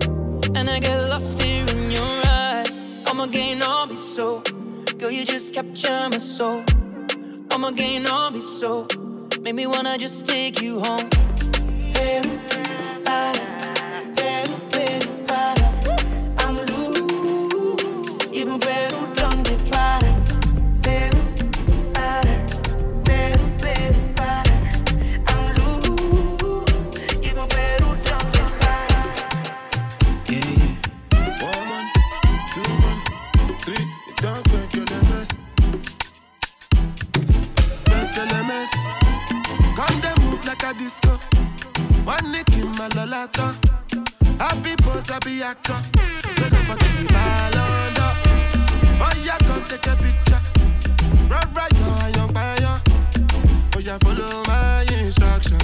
and I get lost here in your eyes. I'ma gain all be so, girl, you just capture my soul. I'ma gain all be so, make me wanna just take you home. Peru, para, a disco. One nick in my lolata. Happy pose, happy actor. So never give me. Oh yeah, come take a picture. Right, right, yo, young fire. Oh yeah, follow my instruction.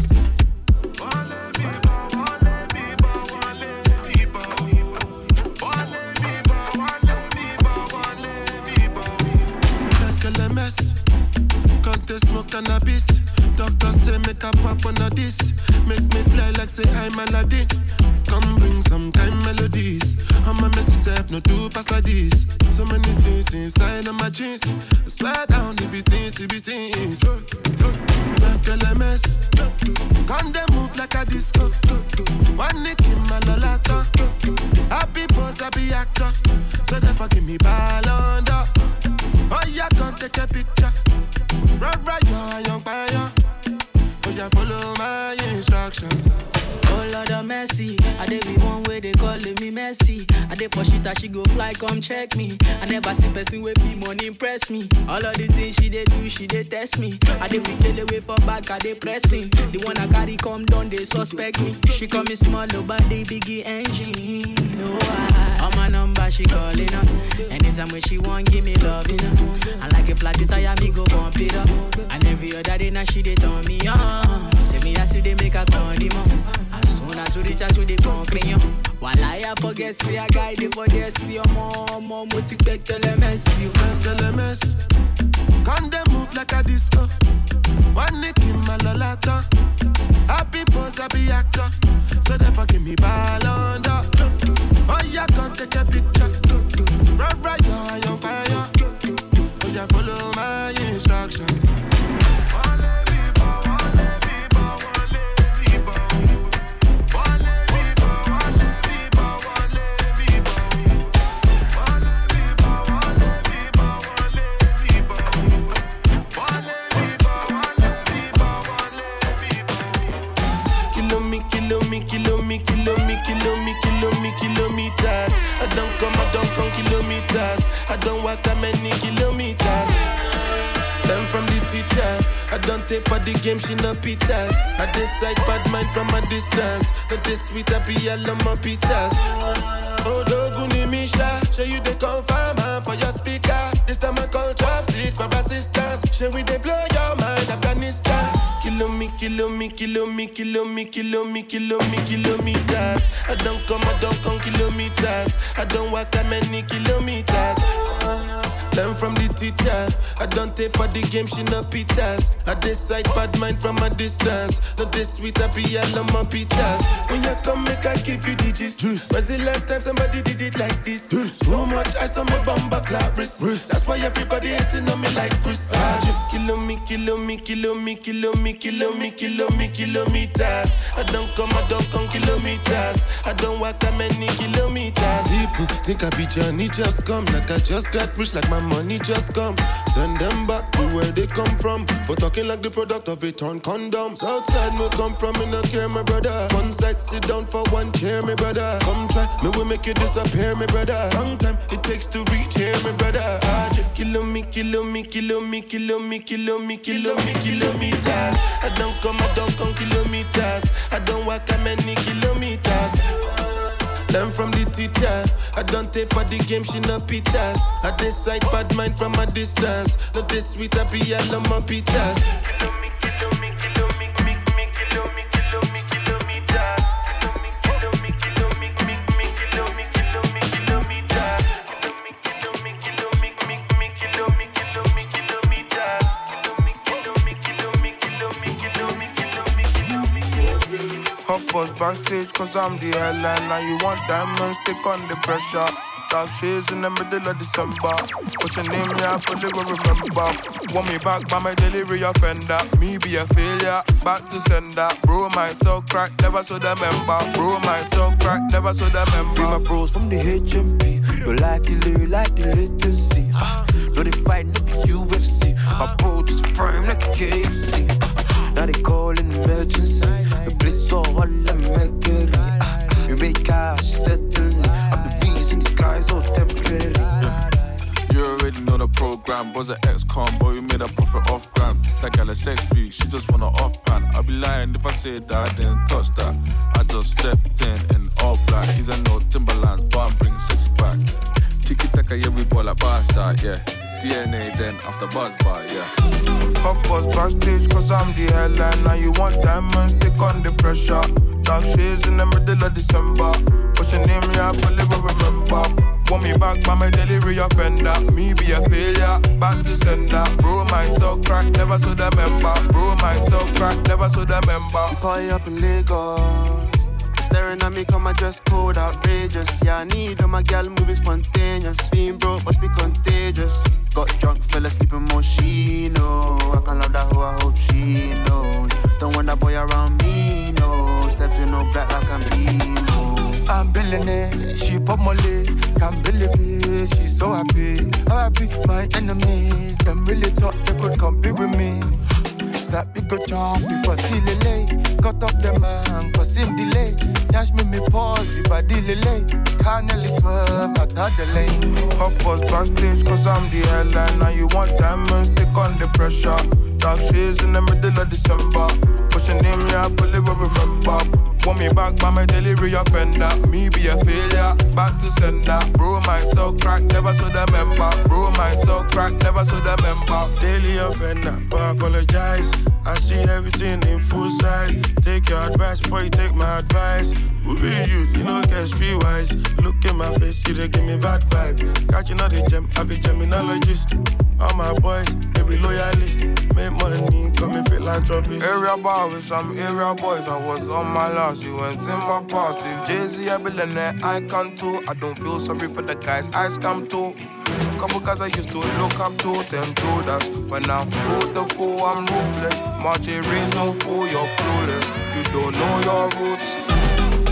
They smoke cannabis? Doctor say make a pop a this. Make me fly like say I'm Aladdin. Come bring some kind melodies. I'm a messy self, no do pass this. So many things inside of my jeans. I swear down, it be things, it be things. Like LMS. Come they move like a disco. One nick in my lolata. Happy pose, happy actor. So never give me ball under. Oh yeah, come take a picture. Right, right, yo, young fire. Oh yeah, follow my instruction. Oh Lord of mercy, I dey be one way they calling me messy. I dey for shit she go fly, come check me. I never see person with fee money impress me. All of the things she dey do, she dey test me. I dey we kill away for back, I dey pressing. The one I carry come down, they suspect me. She call me small, oh, but they biggie engine. No, I, on my number she calling up. Anytime when she want, give me love, you know. And like a flat tire, me go bump it up. And every other day now she dey turn me on. Say me see they make a condiment. As soon as we reach out to the concrete, while I forget, see a guy dey for see your mom, mom, what you expect, tell them, see you. LMS. Come they move like a disco. One nick in my lolata. Happy pose, happy actor. So never give me ball under. Oh yeah, come take a picture. I don't walk that many kilometers. Learn from the teacher. I don't take for the game, she no pitas. I decide bad mind from a distance. But this sweet, I be all on my pitas. Oh, Doguni Misha, show you the confirm for your speaker. This time I call chopsticks for assistance. Show we they blow your mind, Afghanistan. Kilo me, kilo me, kilo me, kilo me, kilo me, kilo me, kilometers. I don't come, I don't come kilometers. I don't walk that many kilometers. Learn from the teacher. I don't take for the game, she no pitas. I decide bad mind from a distance. Not this sweet, I be all on my pitas. When you come, make I give you the gist. When's the last time somebody did it like this? Too much ice on my bumper clap wrist. That's why everybody hating on me like Chris. Ah, Kilo me, kilo me, kilo me, kilo me, kilo me, kilo me, kilometers. I don't come, I don't come kilometers. I don't walk that many kilometers. People think I be Johnny, just come like I just got rich like my money just come. Send them back to where they come from. For talking like the product of a torn condom. Southside me come from, me no care, my brother. One side, sit down for one chair, my brother. Come try, me will make you disappear, my brother. Long time it takes to reach here, my brother. Ah, Kilo me, kilo me, kilo me, kilo me, kilo me, kilo me, kilometers. I don't come, I don't come kilometers. I don't walk that many kilometers. Learn from the teacher. I don't take for the game, she no pitas. I decide bad mind from a distance. Not this sweet, I be all on my pitas. Bus backstage, cause I'm the headline. Now you want diamonds, stick on the pressure. Dark shades in the middle of December. What's your name? Yeah, I fully will remember. Want me back by my delivery offender. Me be a failure, back to sender. Bro, my soul crack, never saw the member. Bro, my soul crack, never saw the member. Free my bros from the HMP. Your life delay like the latency. Uh, no, they fight like the UFC. My bro just firm like KFC. Now they call an emergency. The bliss making. Uh, we make cash, settle. I'm the reason these guys all temporary. You already know the program. Was an ex con, boy, we made a profit off gram. That gal a sex freak, she just want a off pan. I'd be lying if I said that I didn't touch that. I just stepped in in all black. These are no Timberlands, but I'm bringing sexy back. Tiki yeah, we ball like Barca, yeah. DNA then after buzz bar, yeah. Hot bus backstage, cause I'm the headline. Now you want diamonds, stick on the pressure. Dark shades in the middle of December. What's your name? Yeah, I fully will remember. Want me back by my delivery offender. Me be a failure, back to sender. Bro, my soul crack, never saw the member. Bro, my soul crack, never saw the member. Party up in Lagos. Staring at me, come my dress code outrageous. Yeah, I need all my gal moving spontaneous. Being broke must be contagious. Got drunk, fell asleep in Moschino. I can't love that hoe, I hope she knows. Don't want that boy around me, no. Stepped in no black like I'm emo. I'm billionaire, she pop molly, can't believe it, she's so happy. Happy, my enemies, them really thought they could compete with me. Slap me good job before till late. Cut off the man, cause him delay. Yash me me pause, if I delay. Can't nearly swerve out of the lane. Hot bus backstage, cause I'm the headline. Now you want diamonds, stick on the pressure. Dark shades in the middle of December. What's your name? Yeah, I fully will remember. Want me back by my delivery offender. Me be a failure, back to sender. Bro, my soul crack, never saw the member. Bro, my soul crack, never saw the member. Daily offender, but I apologize. I see everything in full size. Take your advice before you take my advice. Who be you? You know, get street wise. Look in my face, you they give me bad vibe. Catching all the gem, I be geminologist. All my boys, they be loyalist. Make money, come in philanthropist. Area boys, I'm area boys. I was on my last, you went in my past. If Jay Z, I billionaire, I can too. I don't feel sorry for the guys I scam too. Couple guys I used to look up to, them Judas. But now, who the fool? I'm ruthless. March raise no fool, you're clueless. You don't know your roots.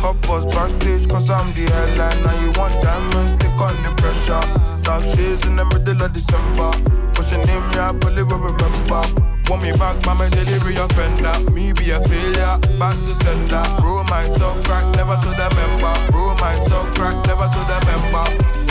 Hot bus backstage, cause I'm the headline. Now you want diamonds, stick on the pressure. Dark shades in the middle of December. What's your name? Yeah, believe I remember. Want me back my delivery offender. Me be a failure, back to sender. Bro, my soul crack, never saw the member. Bro, my soul crack, never saw the member.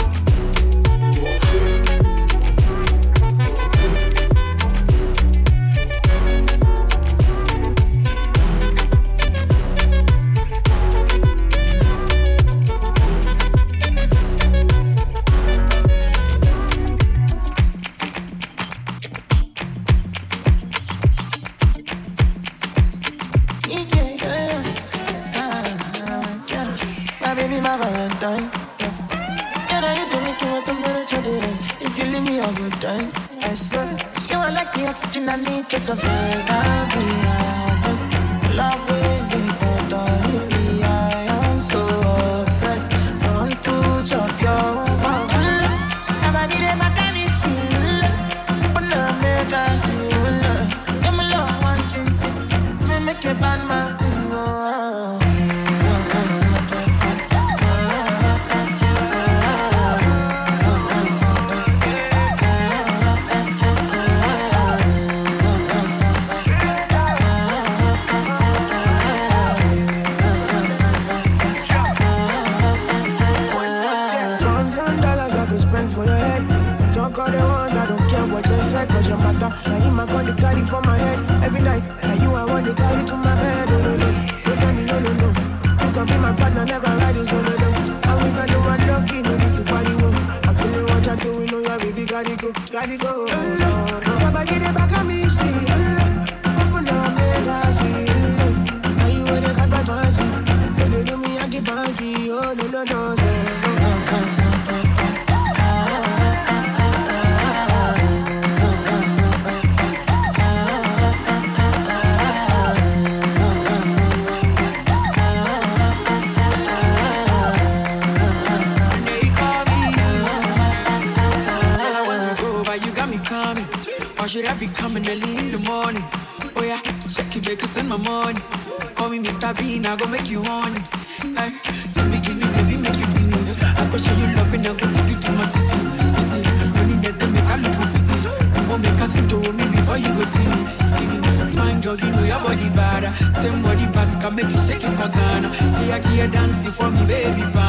Same body parts can make you shake it for Ghana. Here, here, dance for me, baby. Pal.